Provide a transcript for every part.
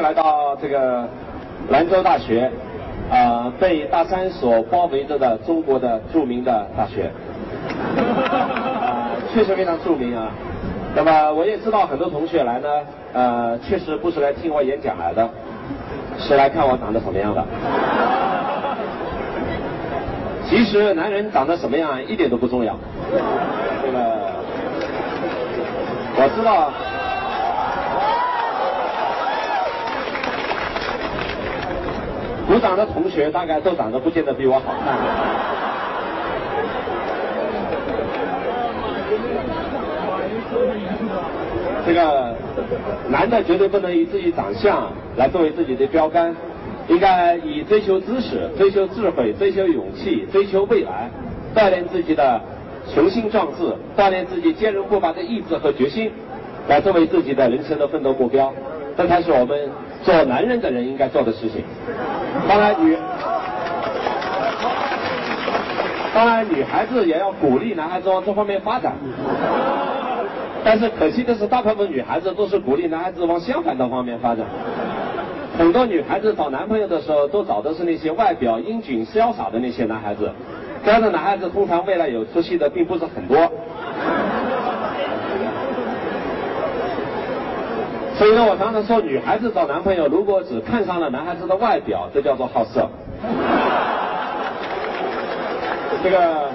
来到这个兰州大学，啊，被大山所包围着的中国的著名的大学，啊，确实非常著名啊。那么我也知道很多同学来呢，呃，确实不是来听我演讲来的，是来看我长得什么样的。其实男人长得什么样一点都不重要，这个我知道。鼓掌的同学大概都长得不见得比我好看。这个男的绝对不能以自己长相来作为自己的标杆，应该以追求知识、追求智慧、追求勇气、追求未来，锻炼自己的雄心壮志，锻炼自己坚韧不拔的意志和决心，来作为自己的人生的奋斗目标。这才是我们做男人的人应该做的事情。当然女，当然女孩子也要鼓励男孩子往这方面发展。但是可惜的是，大部分女孩子都是鼓励男孩子往相反的方面发展。很多女孩子找男朋友的时候，都找的是那些外表英俊潇洒的那些男孩子。这样的男孩子通常未来有出息的并不是很多。所以呢，我常常说，女孩子找男朋友，如果只看上了男孩子的外表，这叫做好色。这个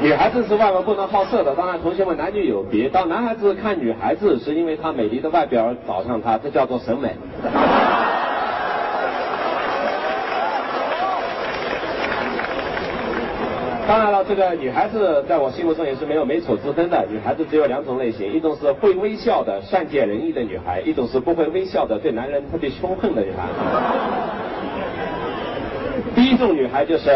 女孩子是万万不能好色的。当然，同学们男女有别。当男孩子看女孩子是因为她美丽的外表而找上她，这叫做审美。当然了，这个女孩子在我心目中也是没有美丑之分的。女孩子只有两种类型，一种是会微笑的善解人意的女孩，一种是不会微笑的对男人特别凶横的女孩。第一种女孩就是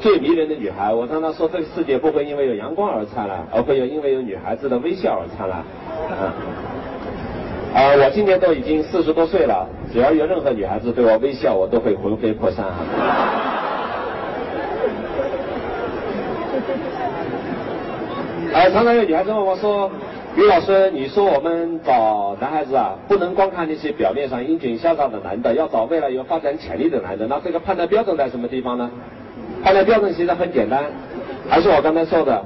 最迷人的女孩。我常常说，这个世界不会因为有阳光而灿烂，而会有因为有女孩子的微笑而灿烂。啊，我今年都已经四十多岁了，只要有任何女孩子对我微笑，我都会魂飞魄散哎，常常有女孩子问我说：“于老师，你说我们找男孩子啊，不能光看那些表面上英俊潇洒的男的，要找未来有发展潜力的男的。那这个判断标准在什么地方呢？判断标准其实很简单，还是我刚才说的，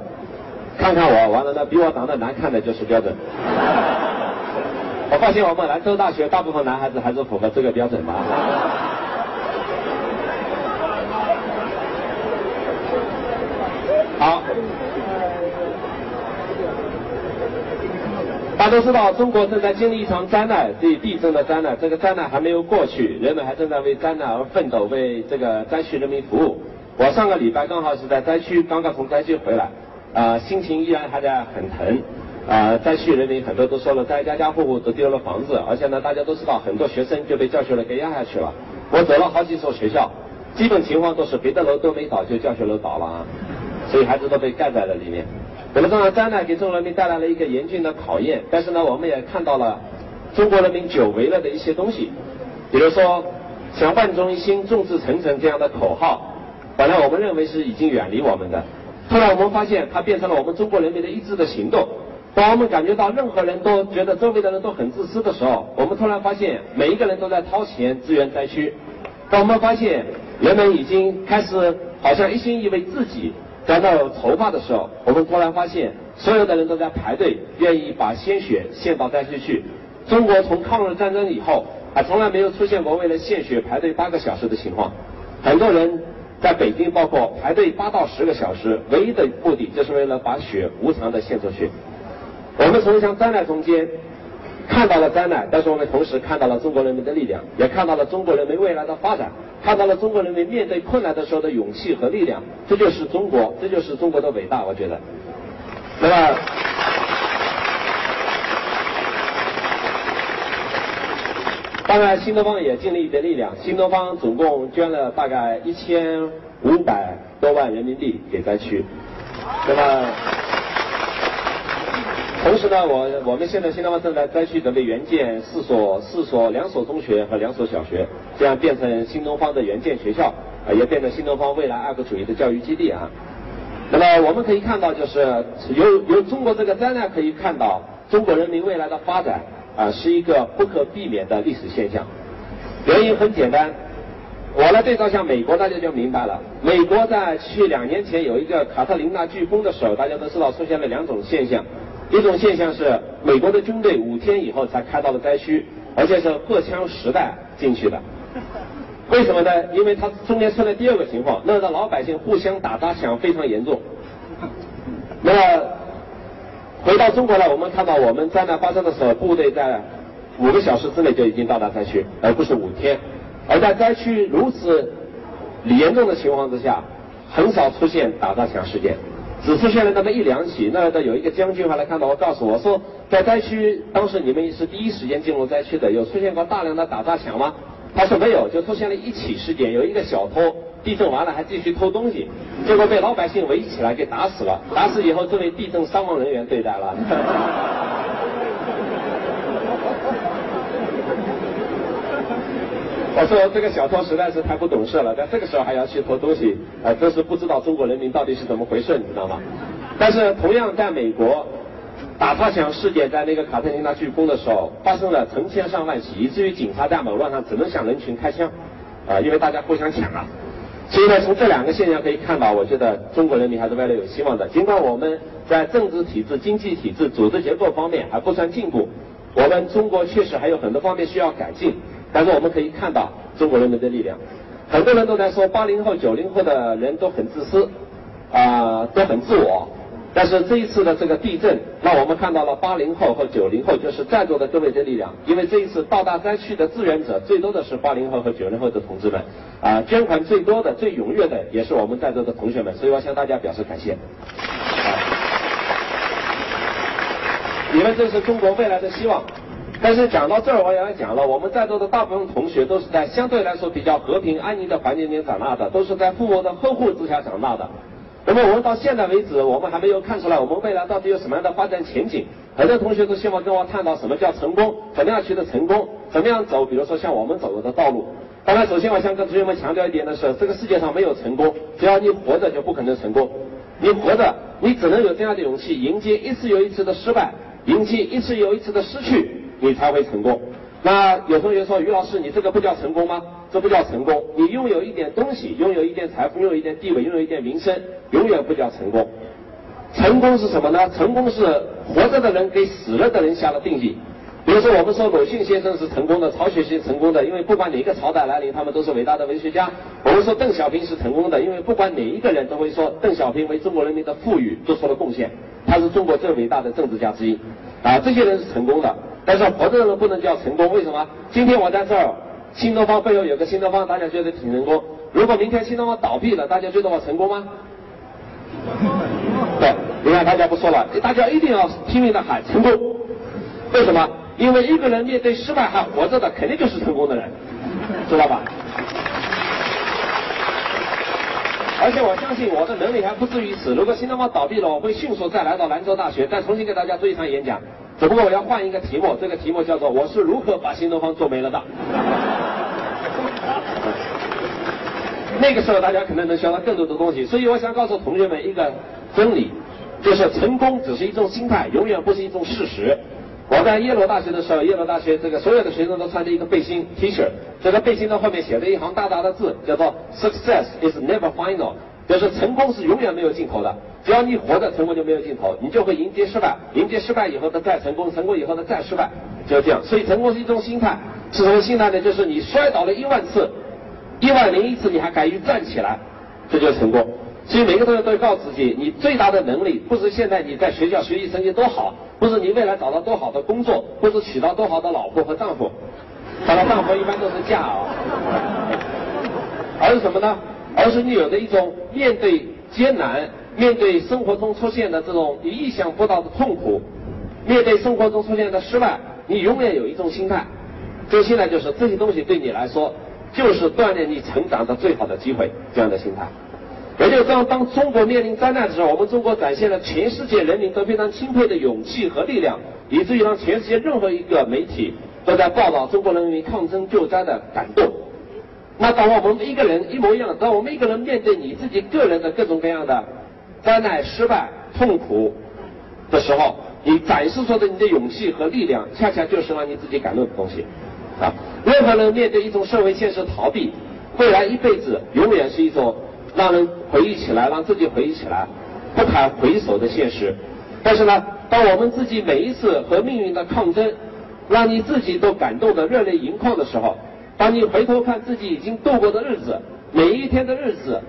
看看我，完了呢，比我长得难看的就是标准。我发现我们兰州大学大部分男孩子还是符合这个标准的。好。大家都知道，中国正在经历一场灾难，这地震的灾难。这个灾难还没有过去，人们还正在为灾难而奋斗，为这个灾区人民服务。我上个礼拜刚好是在灾区，刚刚从灾区回来，啊，心情依然还在很疼。啊，灾区人民很多都说了，灾家家户户都丢了房子，而且呢，大家都知道，很多学生就被教学楼给压下去了。我走了好几所学校，基本情况都是别的楼都没倒，就教学楼倒了啊，所以孩子都被盖在了里面。那么这场灾难给中国人民带来了一个严峻的考验，但是呢，我们也看到了中国人民久违了的一些东西，比如说像万众一心、众志成城这样的口号，本来我们认为是已经远离我们的，后来我们发现它变成了我们中国人民的一致的行动。当我们感觉到任何人都觉得周围的人都很自私的时候，我们突然发现每一个人都在掏钱支援灾区。当我们发现人们已经开始好像一心一为自己。在那筹划的时候，我们突然发现，所有的人都在排队，愿意把鲜血献到灾区去。中国从抗日战争以后，还从来没有出现过为了献血排队八个小时的情况。很多人在北京，包括排队八到十个小时，唯一的目的就是为了把血无偿的献出去。我们从一场灾难中间。看到了灾难，但是我们同时看到了中国人民的力量，也看到了中国人民未来的发展，看到了中国人民面对困难的时候的勇气和力量。这就是中国，这就是中国的伟大，我觉得。那么，当然新东方也尽了一点力量，新东方总共捐了大概一千五百多万人民币给灾区。那么。同时呢，我我们现在新东方正在灾区准备援建四所四所两所中学和两所小学，这样变成新东方的援建学校，啊，也变成新东方未来爱国主义的教育基地啊。那么我们可以看到，就是由由中国这个灾难可以看到中国人民未来的发展，啊是一个不可避免的历史现象。原因很简单，我来对照一下美国，大家就明白了。美国在去两年前有一个卡特琳娜飓风的时候，大家都知道出现了两种现象。一种现象是美国的军队五天以后才开到了灾区，而且是荷枪实弹进去的。为什么呢？因为它中间出了第二个情况，那的老百姓互相打砸抢非常严重。那么回到中国来，我们看到我们灾难发生的时候，部队在五个小时之内就已经到达灾区，而不是五天。而在灾区如此严重的情况之下，很少出现打砸抢事件。只出现了那么一两起，那的有一个将军还来看到我，告诉我说，在灾区，当时你们是第一时间进入灾区的，有出现过大量的打砸抢吗？他说没有，就出现了一起事件，有一个小偷，地震完了还继续偷东西，结果被老百姓围起来给打死了，打死以后，这位地震伤亡人员对待了。我说这个小偷实在是太不懂事了，在这个时候还要去偷东西，呃，真是不知道中国人民到底是怎么回事，你知道吗？但是同样在美国，打砸抢事件在那个卡特琳娜飓风的时候发生了成千上万起，以至于警察在马路上只能向人群开枪，啊，因为大家互相抢啊。所以呢，从这两个现象可以看到，我觉得中国人民还是未来有希望的。尽管我们在政治体制、经济体制、组织结构方面还不算进步，我们中国确实还有很多方面需要改进。但是我们可以看到中国人民的力量，很多人都在说八零后、九零后的人都很自私，啊，都很自我。但是这一次的这个地震，让我们看到了八零后和九零后，就是在座的各位的力量。因为这一次到达灾区的志愿者最多的是八零后和九零后的同志们，啊，捐款最多的、最踊跃的也是我们在座的同学们，所以我向大家表示感谢。你们这是中国未来的希望。但是讲到这儿，我也要讲了，我们在座的大部分同学都是在相对来说比较和平安宁的环境里长大的，都是在父母的呵护之下长大的。那么我们到现在为止，我们还没有看出来我们未来到底有什么样的发展前景。很多同学都希望跟我探讨什么叫成功，怎么样取得成功，怎么样走，比如说像我们走过的道路。当然，首先我想跟同学们强调一点的是，这个世界上没有成功，只要你活着就不可能成功。你活着，你只能有这样的勇气，迎接一次又一次的失败，迎接一次又一次的失去。你才会成功。那有同学说，于老师，你这个不叫成功吗？这不叫成功。你拥有一点东西，拥有一点财富，拥有一点地位，拥有一点名声，永远不叫成功。成功是什么呢？成功是活着的人给死了的人下了定义。比如说，我们说鲁迅先生是成功的，曹雪芹成功的，因为不管哪个朝代来临，他们都是伟大的文学家。我们说邓小平是成功的，因为不管哪一个人都会说邓小平为中国人民的富裕做出了贡献，他是中国最伟大的政治家之一。啊，这些人是成功的。但是活着的人不能叫成功，为什么？今天我在这儿，新东方背后有个新东方，大家觉得挺成功。如果明天新东方倒闭了，大家觉得我成功吗？对，你看大家不说了，大家一定要拼命的喊成功。为什么？因为一个人面对失败还活着的，肯定就是成功的人，知道吧？而且我相信我的能力还不至于此。如果新东方倒闭了，我会迅速再来到兰州大学，再重新给大家做一场演讲。只不过我要换一个题目，这个题目叫做“我是如何把新东方做没了的”。那个时候大家可能能学到更多的东西，所以我想告诉同学们一个真理，就是成功只是一种心态，永远不是一种事实。我在耶鲁大学的时候，耶鲁大学这个所有的学生都穿着一个背心 T 恤，这个背心的后面写着一行大大的字，叫做 “Success is never final”。就是成功是永远没有尽头的，只要你活着，成功就没有尽头，你就会迎接失败，迎接失败以后的再成功，成功以后的再失败，就这样。所以成功是一种心态，是什么心态呢？就是你摔倒了一万次，一万零一次你还敢于站起来，这就是成功。所以每个同学都要告诉自己，你最大的能力不是现在你在学校学习成绩多好，不是你未来找到多好的工作，不是娶到多好的老婆和丈夫，找到丈夫一般都是嫁啊，而是什么呢？而是你有的一种面对艰难、面对生活中出现的这种你意想不到的痛苦、面对生活中出现的失败，你永远有一种心态。这个心态就是这些东西对你来说就是锻炼你成长的最好的机会，这样的心态。也就是当当中国面临灾难的时候，我们中国展现了全世界人民都非常钦佩的勇气和力量，以至于让全世界任何一个媒体都在报道中国人民抗争救灾的感动。那当我们一个人一模一样，当我们一个人面对你自己个人的各种各样的灾难、失败、痛苦的时候，你展示出的你的勇气和力量，恰恰就是让你自己感动的东西。啊，任何人面对一种社会现实逃避，未来一辈子永远是一种让人回忆起来，让自己回忆起来不堪回首的现实。但是呢，当我们自己每一次和命运的抗争，让你自己都感动的热泪盈眶的时候，当你回头看自己已经度过的日子，每一天的日子，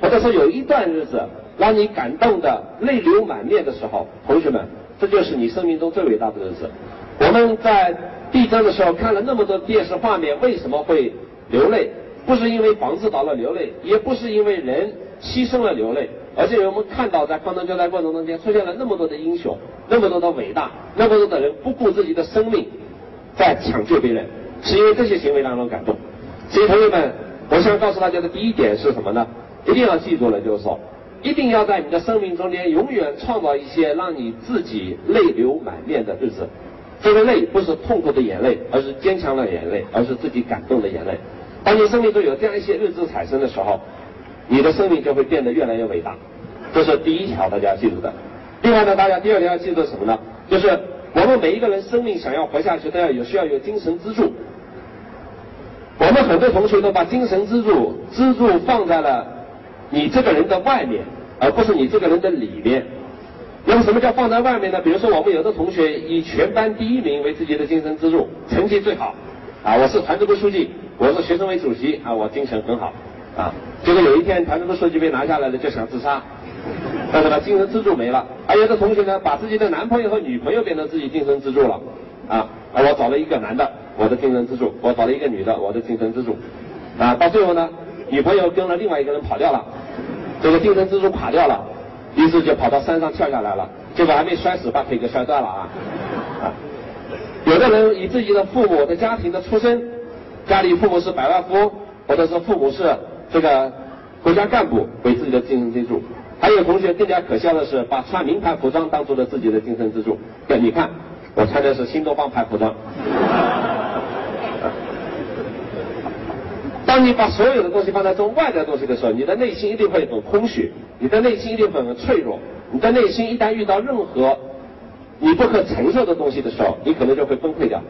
或者说有一段日子让你感动的泪流满面的时候，同学们，这就是你生命中最伟大的日子。我们在地震的时候看了那么多电视画面，为什么会流泪？不是因为房子倒了流泪，也不是因为人牺牲了流泪，而是我们看到在抗战交战过程中间出现了那么多的英雄，那么多的伟大，那么多的人不顾自己的生命在抢救别人，是因为这些行为让人感动。所以同学们，我想告诉大家的第一点是什么呢？一定要记住了，就是说，一定要在你的生命中间永远创造一些让你自己泪流满面的日子。这个泪不是痛苦的眼泪，而是坚强的眼泪，而是自己感动的眼泪。当你生命中有这样一些日子产生的时候，你的生命就会变得越来越伟大。这是第一条，大家要记住的。另外呢，大家第二条要记住什么呢？就是我们每一个人生命想要活下去，都要有需要有精神支柱。我们很多同学都把精神支柱支柱放在了你这个人的外面，而不是你这个人的里面。那么什么叫放在外面呢？比如说我们有的同学以全班第一名为自己的精神支柱，成绩最好，啊，我是团支部书记，我是学生会主席，啊，我精神很好，啊，结果有一天团支部书记被拿下来了，就想自杀，但是呢，精神支柱没了。还有的同学呢，把自己的男朋友和女朋友变成自己精神支柱了，啊，啊，我找了一个男的，我的精神支柱；我找了一个女的，我的精神支柱，啊，到最后呢，女朋友跟了另外一个人跑掉了，这个精神支柱垮掉了。于是就跑到山上跳下来了，结果还没摔死，把腿给摔断了啊！啊，有的人以自己的父母的家庭的出身，家里父母是百万富翁，或者是父母是这个国家干部为自己的精神支柱。还有同学更加可笑的是，把穿名牌服装当做了自己的精神支柱。对，你看，我穿的是新东方牌服装。当你把所有的东西放在这种外在东西的时候，你的内心一定会很空虚，你的内心一定会很脆弱，你的内心一旦遇到任何你不可承受的东西的时候，你可能就会崩溃掉。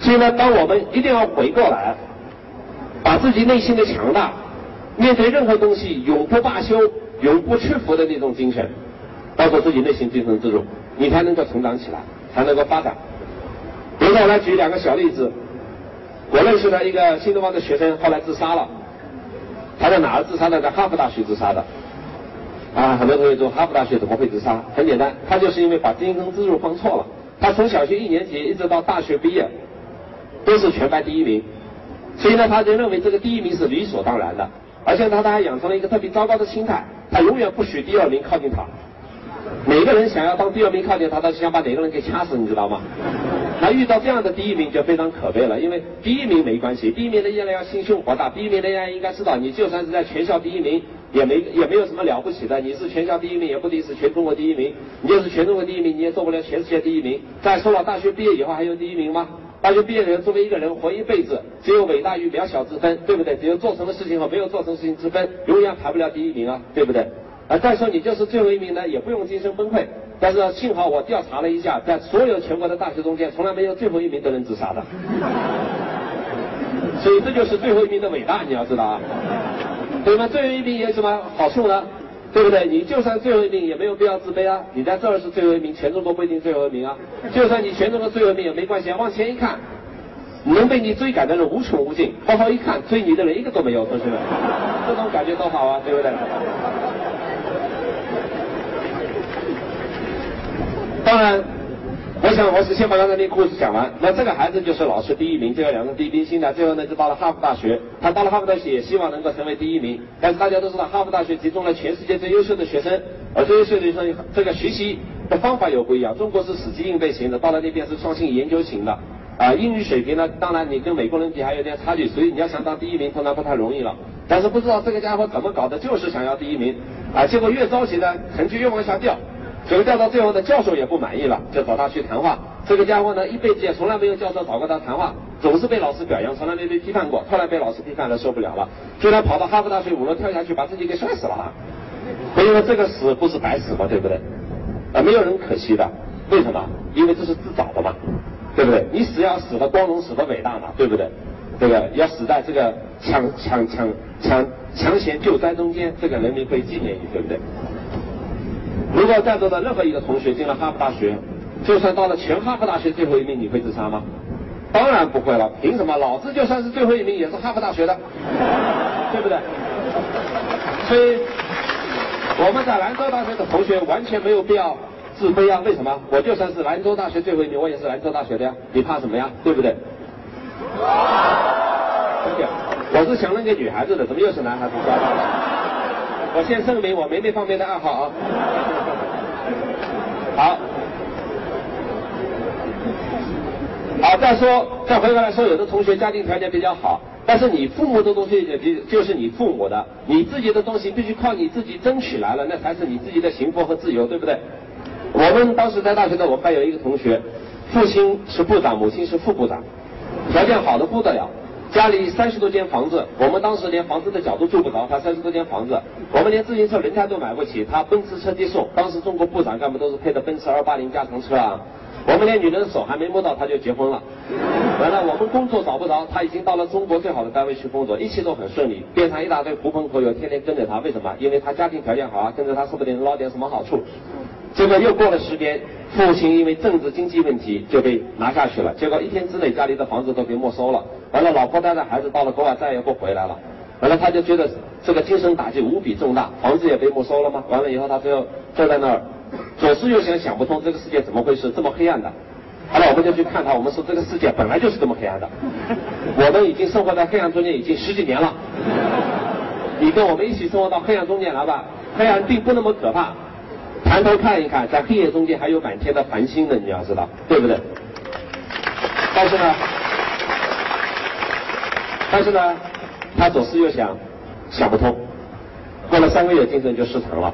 所以呢，当我们一定要回过来，把自己内心的强大，面对任何东西永不罢休、永不屈服的那种精神，包括自己内心精神支柱，你才能够成长起来，才能够发展。比如说，我来举两个小例子。我认识的一个新东方的学生，后来自杀了。他在哪儿自杀的？在哈佛大学自杀的。啊，很多同学说哈佛大学怎么会自杀？很简单，他就是因为把精神支柱放错了。他从小学一年级一直到大学毕业，都是全班第一名，所以呢，他就认为这个第一名是理所当然的。而且他他还养成了一个特别糟糕的心态，他永远不许第二名靠近他。每个人想要当第二名靠近他，他是想把哪个人给掐死，你知道吗？那遇到这样的第一名就非常可悲了，因为第一名没关系，第一名的人要心胸博大，第一名的人应该知道，你就算是在全校第一名，也没也没有什么了不起的。你是全校第一名，也不一定是全中国第一名；你就是全中国第一名，你也做不了全世界第一名。再说了，大学毕业以后还有第一名吗？大学毕业的人作为一个人活一辈子，只有伟大与渺小之分，对不对？只有做成的事情和没有做成事情之分，永远排不了第一名啊，对不对？啊，再说你就是最后一名呢，也不用精神崩溃。但是幸好我调查了一下，在所有全国的大学中间，从来没有最后一名的人自杀的。所以这就是最后一名的伟大，你要知道啊。对吗？最后一名有什么好处呢？对不对？你就算最后一名，也没有必要自卑啊。你在这儿是最后一名，全中国不一定最后一名啊。就算你全中国最后一名也没关系，啊往前一看，能被你追赶的人无穷无尽。往后一看，追你的人一个都没有，同学们，这种感觉多好啊，对不对？当然，我想我是先把刚才那个故事讲完。那这个孩子就是老师第一名，这个两个第一兵心的，最后呢就到了哈佛大学。他到了哈佛大学也希望能够成为第一名，但是大家都知道哈佛大学集中了全世界最优秀的学生，而最优秀的学生这个学习的方法又不一样。中国是死记硬背型的，到了那边是创新研究型的。啊，英语水平呢，当然你跟美国人比还有点差距，所以你要想当第一名，通常不太容易了。但是不知道这个家伙怎么搞的，就是想要第一名，啊，结果越着急呢，成绩越往下掉。结果调到最后呢，教授也不满意了，就找他去谈话。这个家伙呢，一辈子也从来没有教授找过他谈话，总是被老师表扬，从来没被批判过。后来被老师批判了，受不了了，居然跑到哈佛大学五楼跳下去，把自己给摔死了。所以说这个死不是白死吗？对不对？啊，没有人可惜的。为什么？因为这是自找的嘛，对不对？你死要死的光荣，死的伟大嘛，对不对？这个要死在这个抢抢抢抢抢险救灾中间，这个人民会纪念你，对不对？如果在座的任何一个同学进了哈佛大学，就算到了全哈佛大学最后一名，你会自杀吗？当然不会了，凭什么？老子就算是最后一名，也是哈佛大学的，对不对？所以我们在兰州大学的同学完全没有必要自卑啊！为什么？我就算是兰州大学最后一名，我也是兰州大学的呀，你怕什么呀？对不对？我是想那个女孩子的，怎么又是男孩子？我先声明，我没那方面的爱好啊。好，好，再说，再回过来说，有的同学家庭条件比较好，但是你父母的东西也比就是你父母的，你自己的东西必须靠你自己争取来了，那才是你自己的幸福和自由，对不对？我们当时在大学的，我们班有一个同学，父亲是部长，母亲是副部长。条件好的不得了，家里三十多间房子，我们当时连房子的脚都住不着，他三十多间房子，我们连自行车轮胎都买不起，他奔驰车接送。当时中国部长干部都是配的奔驰二八零加长车啊，我们连女人的手还没摸到他就结婚了。完了，我们工作找不着，他已经到了中国最好的单位去工作，一切都很顺利，边上一大堆狐朋狗友天天跟着他，为什么？因为他家庭条件好啊，跟着他说不定捞点什么好处。结果又过了十年，父亲因为政治经济问题就被拿下去了。结果一天之内家里的房子都被没收了。完了，老婆带着孩子到了国外再也不回来了。完了，他就觉得这个精神打击无比重大，房子也被没收了吗？完了以后，他最后坐在那儿，左思右想想不通这个世界怎么回事，这么黑暗的。好了，我们就去看他。我们说这个世界本来就是这么黑暗的。我们已经生活在黑暗中间已经十几年了。你跟我们一起生活到黑暗中间来吧，黑暗并不那么可怕。抬头看一看，在黑夜中间还有满天的繁星呢，你要知道，对不对？但是呢，但是呢，他左思右想，想不通。过了三个月，精神就失常了。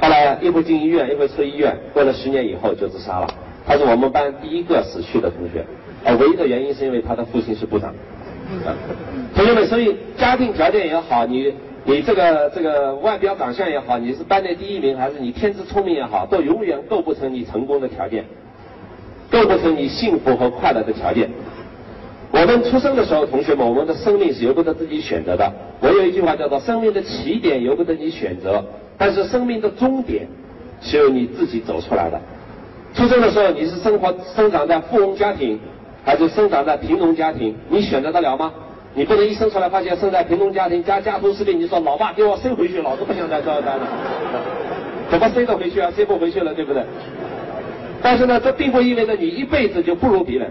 后来一会进医院，一会出医院，过了十年以后就自杀了。他是我们班第一个死去的同学，而唯一的原因是因为他的父亲是部长。同学们，所以家庭条件也好，你。你这个这个外表长相也好，你是班内第一名还是你天资聪明也好，都永远构不成你成功的条件，构不成你幸福和快乐的条件。我们出生的时候，同学们，我们的生命是由不得自己选择的。我有一句话叫做：生命的起点由不得你选择，但是生命的终点是由你自己走出来的。出生的时候，你是生活生长在富翁家庭，还是生长在贫农家庭？你选择得了吗？你不能一生出来发现生在贫农家庭，家家徒四壁，你说老爸给我生回去，老子不想再这样待了，怎么生得回去啊？生不回去了，对不对？但是呢，这并不意味着你一辈子就不如别人。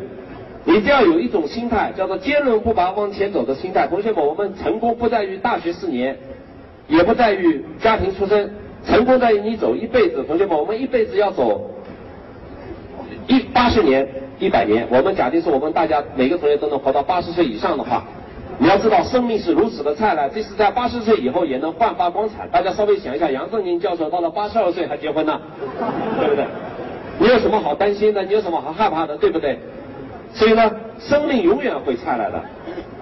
你只要有一种心态，叫做坚韧不拔往前走的心态。同学们，我们成功不在于大学四年，也不在于家庭出身，成功在于你走一辈子。同学们，我们一辈子要走一八十年、一百年。我们假定是我们大家每个同学都能活到八十岁以上的话。你要知道，生命是如此的灿烂，即使在八十岁以后也能焕发光彩。大家稍微想一下，杨振宁教授到了八十二岁还结婚呢，对不对？你有什么好担心的？你有什么好害怕的？对不对？所以呢，生命永远会灿烂的，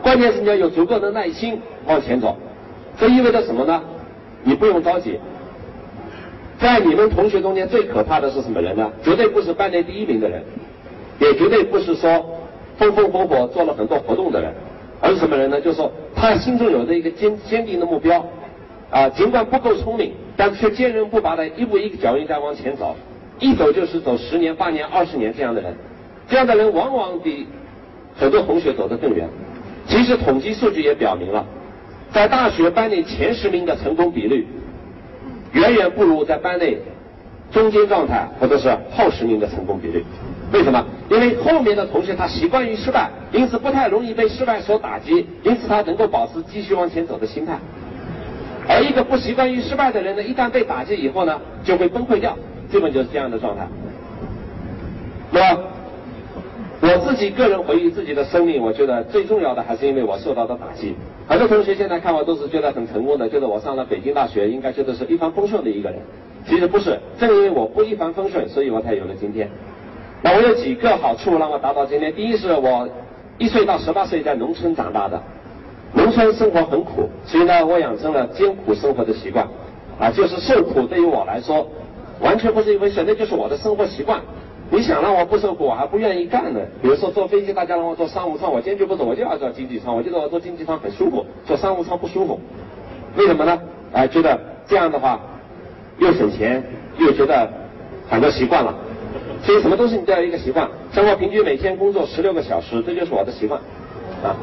关键是你要有足够的耐心往前走。这意味着什么呢？你不用着急。在你们同学中间最可怕的是什么人呢？绝对不是班内第一名的人，也绝对不是说风风火火做了很多活动的人。而是什么人呢？就是说，他心中有着一个坚坚定的目标，啊，尽管不够聪明，但却坚韧不拔的一步一个脚印在往前走，一走就是走十年、八年、二十年这样的人，这样的人往往比很多同学走得更远。其实统计数据也表明了，在大学班内前十名的成功比率，远远不如在班内中间状态或者是后十名的成功比率。为什么？因为后面的同学他习惯于失败，因此不太容易被失败所打击，因此他能够保持继续往前走的心态。而一个不习惯于失败的人呢，一旦被打击以后呢，就会崩溃掉，基本就是这样的状态。那我自己个人回忆自己的生命，我觉得最重要的还是因为我受到的打击。很多同学现在看我都是觉得很成功的，觉得我上了北京大学，应该觉得是一帆风顺的一个人。其实不是，正因为我不一帆风顺，所以我才有了今天。那我有几个好处让我达到今天。第一是我一岁到十八岁在农村长大的，农村生活很苦，所以呢，我养成了艰苦生活的习惯。啊，就是受苦对于我来说完全不是一回事，那就是我的生活习惯。你想让我不受苦，我还不愿意干呢。比如说坐飞机，大家让我坐商务舱，我坚决不走，我就要坐经济舱。我觉得我坐经济舱很舒服，坐商务舱不舒服。为什么呢？哎，觉得这样的话又省钱，又觉得很多习惯了。所以什么东西你都要一个习惯。像我平均每天工作十六个小时，这就是我的习惯啊。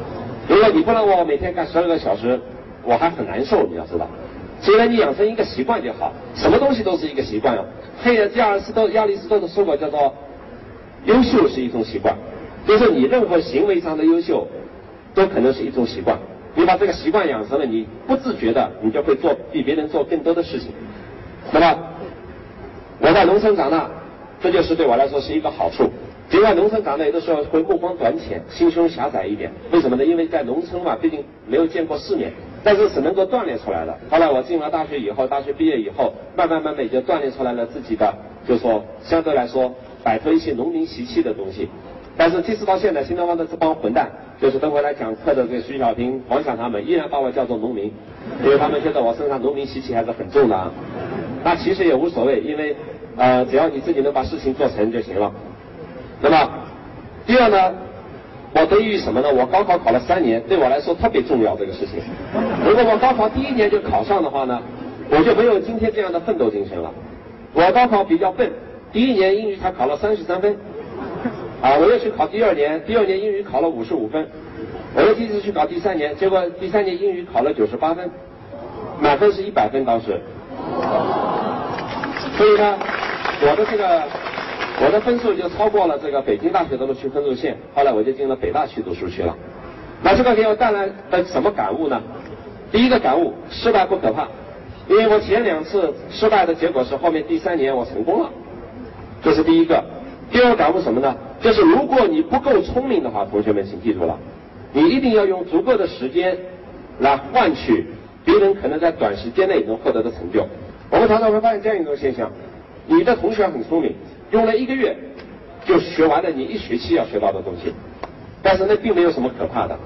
如果你不让我每天干十二个小时，我还很难受，你要知道。所以呢，你养成一个习惯就好。什么东西都是一个习惯哦。黑的亚里士多亚里士多德说过，叫做优秀是一种习惯，就是你任何行为上的优秀，都可能是一种习惯。你把这个习惯养成了，你不自觉的，你就会做比别人做更多的事情。那么我在农村长大，这就是对我来说是一个好处。尽管农村长大有的时候会目光短浅、心胸狭窄一点，为什么呢？因为在农村嘛，毕竟没有见过世面。但是是能够锻炼出来的。后来我进了大学以后，大学毕业以后，慢慢慢慢也就锻炼出来了自己的，就是说相对来说摆脱一些农民习气的东西。但是即使到现在，新东方的这帮混蛋，就是等会来讲课的这徐小平、王想他们，依然把我叫做农民，因为他们觉得我身上农民习气还是很重的啊。那其实也无所谓，因为呃，只要你自己能把事情做成就行了。那么第二呢？我得益于什么呢？我高考考了三年，对我来说特别重要这个事情。如果我高考第一年就考上的话呢，我就没有今天这样的奋斗精神了。我高考比较笨，第一年英语才考了三十三分，啊，我又去考第二年，第二年英语考了五十五分，我又第一次去考第三年，结果第三年英语考了九十八分，满分是一百分当时。所以呢，我的这个。我的分数就超过了这个北京大学的录取分数线，后来我就进了北大去读书去了。那这个给我带来的什么感悟呢？第一个感悟，失败不可怕，因为我前两次失败的结果是后面第三年我成功了，这是第一个。第二个感悟什么呢？就是如果你不够聪明的话，同学们请记住了，你一定要用足够的时间来换取别人可能在短时间内能获得的成就。我们常常会发现这样一种现象：你的同学很聪明。用了一个月就学完了你一学期要学到的东西，但是那并没有什么可怕的。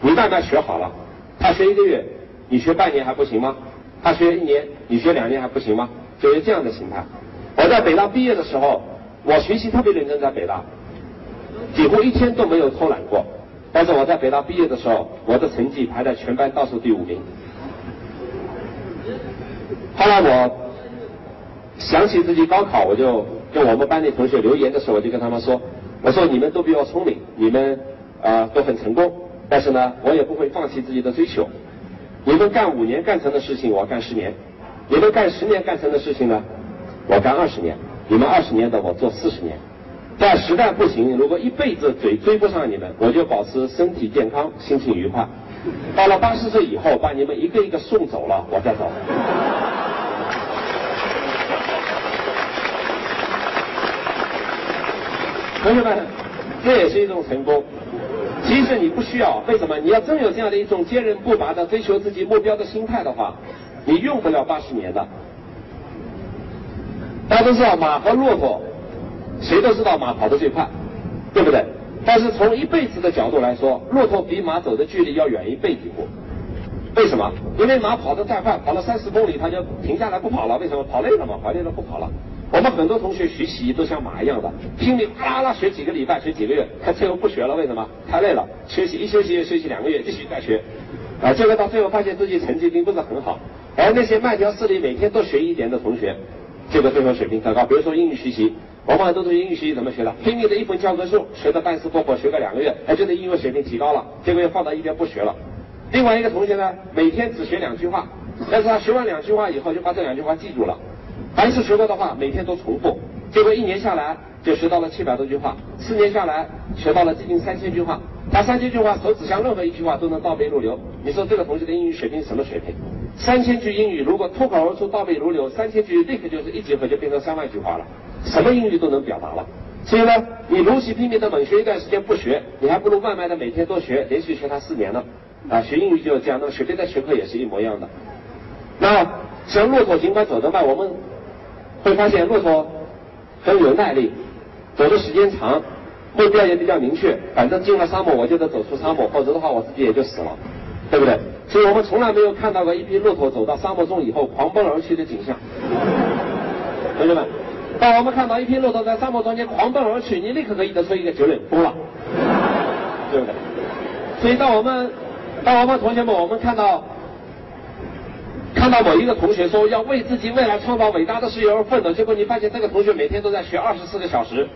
你慢慢学好了，他学一个月，你学半年还不行吗？他学一年，你学两年还不行吗？就是这样的心态。我在北大毕业的时候，我学习特别认真，在北大几乎一天都没有偷懒过。但是我在北大毕业的时候，我的成绩排在全班倒数第五名。后来我想起自己高考，我就。跟我们班里同学留言的时候，我就跟他们说：“我说你们都比我聪明，你们啊都很成功，但是呢，我也不会放弃自己的追求。你们干五年干成的事情，我干十年；你们干十年干成的事情呢，我干二十年。你们二十年的，我做四十年。但实在不行，如果一辈子追追不上你们，我就保持身体健康，心情愉快。到了八十岁以后，把你们一个一个送走了，我再走。”同学们，这也是一种成功。其实你不需要，为什么？你要真有这样的一种坚韧不拔的追求自己目标的心态的话，你用不了八十年的。大家都知道马和骆驼，谁都知道马跑得最快，对不对？但是从一辈子的角度来说，骆驼比马走的距离要远一倍几乎。为什么？因为马跑得太快，跑了三十公里，它就停下来不跑了。为什么？跑累了嘛，跑累了不跑了。我们很多同学学习都像马一样的，拼命啦啦学几个礼拜，学几个月，他最后不学了，为什么？太累了，学习一休息休息两个月，继续再学，啊，结果到最后发现自己成绩并不是很好。而那些慢条斯理每天都学一点的同学，结果最后水平特高。比如说英语学习，我们很多同学英语学习怎么学的？拼命的一本教科书学的半死不活，学个两个月，哎，觉得英语水平提高了，结果又放到一边不学了。另外一个同学呢，每天只学两句话，但是他学完两句话以后，就把这两句话记住了。凡是学过的话，每天都重复，结果一年下来就学到了七百多句话，四年下来学到了接近三千句话。他三千句话手指向任何一句话都能倒背如流。你说这个同学的英语水平什么水平？三千句英语如果脱口而出倒背如流，三千句立刻就是一节课就变成三万句话了，什么英语都能表达了。所以呢，你如其拼命的猛学一段时间不学，你还不如慢慢的每天多学，连续学它四年呢。啊，学英语就是这样，那么学别的学科也是一模一样的。那像骆驼尽管走得慢，我们。会发现骆驼很有耐力，走的时间长，目标也比较明确。反正进了沙漠，我就得走出沙漠，否则的话，我自己也就死了，对不对？所以我们从来没有看到过一匹骆驼走到沙漠中以后狂奔而去的景象。同学们，当我们看到一匹骆驼在沙漠中间狂奔而去，你立刻可以得出一个结论：疯了，对不对？所以当我们，当我们同学们，我们看到。看到某一个同学说要为自己未来创造伟大的事业而奋斗，结果你发现这个同学每天都在学二十四个小时，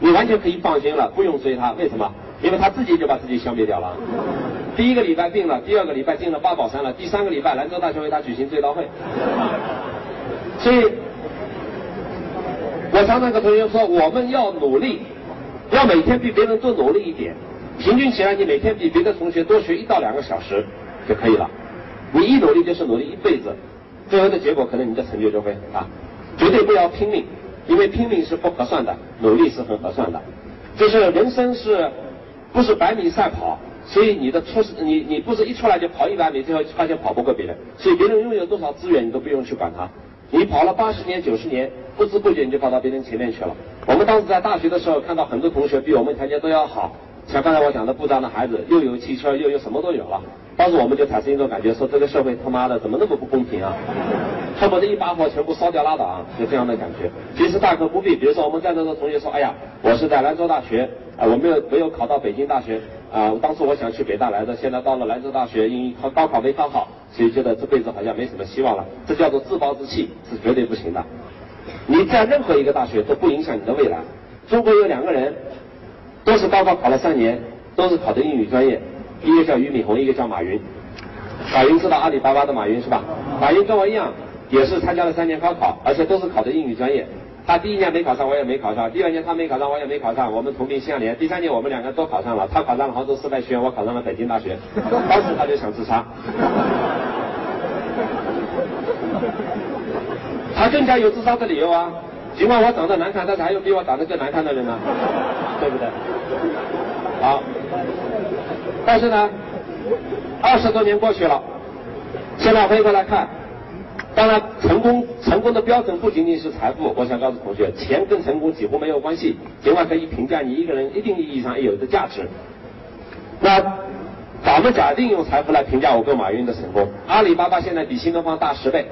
你完全可以放心了，不用追他。为什么？因为他自己就把自己消灭掉了。第一个礼拜病了，第二个礼拜进了八宝山了，第三个礼拜兰州大学为他举行追悼会。所以，我常常跟同学说，我们要努力，要每天比别人多努力一点，平均起来你每天比别的同学多学一到两个小时就可以了。你一努力就是努力一辈子，最后的结果可能你的成就就会很大，绝对不要拼命，因为拼命是不合算的，努力是很合算的。就是人生是，不是百米赛跑，所以你的出你你不是一出来就跑一百米，最后发现跑不过别人，所以别人拥有多少资源你都不用去管他，你跑了八十年九十年，不知不觉你就跑到别人前面去了。我们当时在大学的时候看到很多同学比我们条件都要好。像刚才我讲的部长的孩子，又有汽车，又有什么都有了。当时我们就产生一种感觉，说这个社会他妈的怎么那么不公平啊？恨不得一把火全部烧掉拉倒啊，就这样的感觉。其实大可不必。比如说我们在座的同学说，哎呀，我是在兰州大学啊，我没有没有考到北京大学啊。当时我想去北大来的，现在到了兰州大学，因为考高考没考好，所以觉得这辈子好像没什么希望了。这叫做自暴自弃，是绝对不行的。你在任何一个大学都不影响你的未来。中国有两个人。都是高考考了三年，都是考的英语专业，一个叫俞敏洪，一个叫马云。马云知道阿里巴巴的马云是吧？马云跟我一样，也是参加了三年高考，而且都是考的英语专业。他第一年没考上，我也没考上；第二年他没考上，我也没考上。我们同病相怜。第三年我们两个都考上了，他考上了杭州师范学院，我考上了北京大学。当时他就想自杀。他更加有自杀的理由啊！尽管我长得难看，但是还有比我长得更难看的人呢，对不对？好，但是呢，二十多年过去了，现在回过来看，当然成功成功的标准不仅仅是财富，我想告诉同学，钱跟成功几乎没有关系，尽管可以评价你一个人一定意义上有的价值。那咱们假定用财富来评价我跟马云的成功，阿里巴巴现在比新东方大十倍。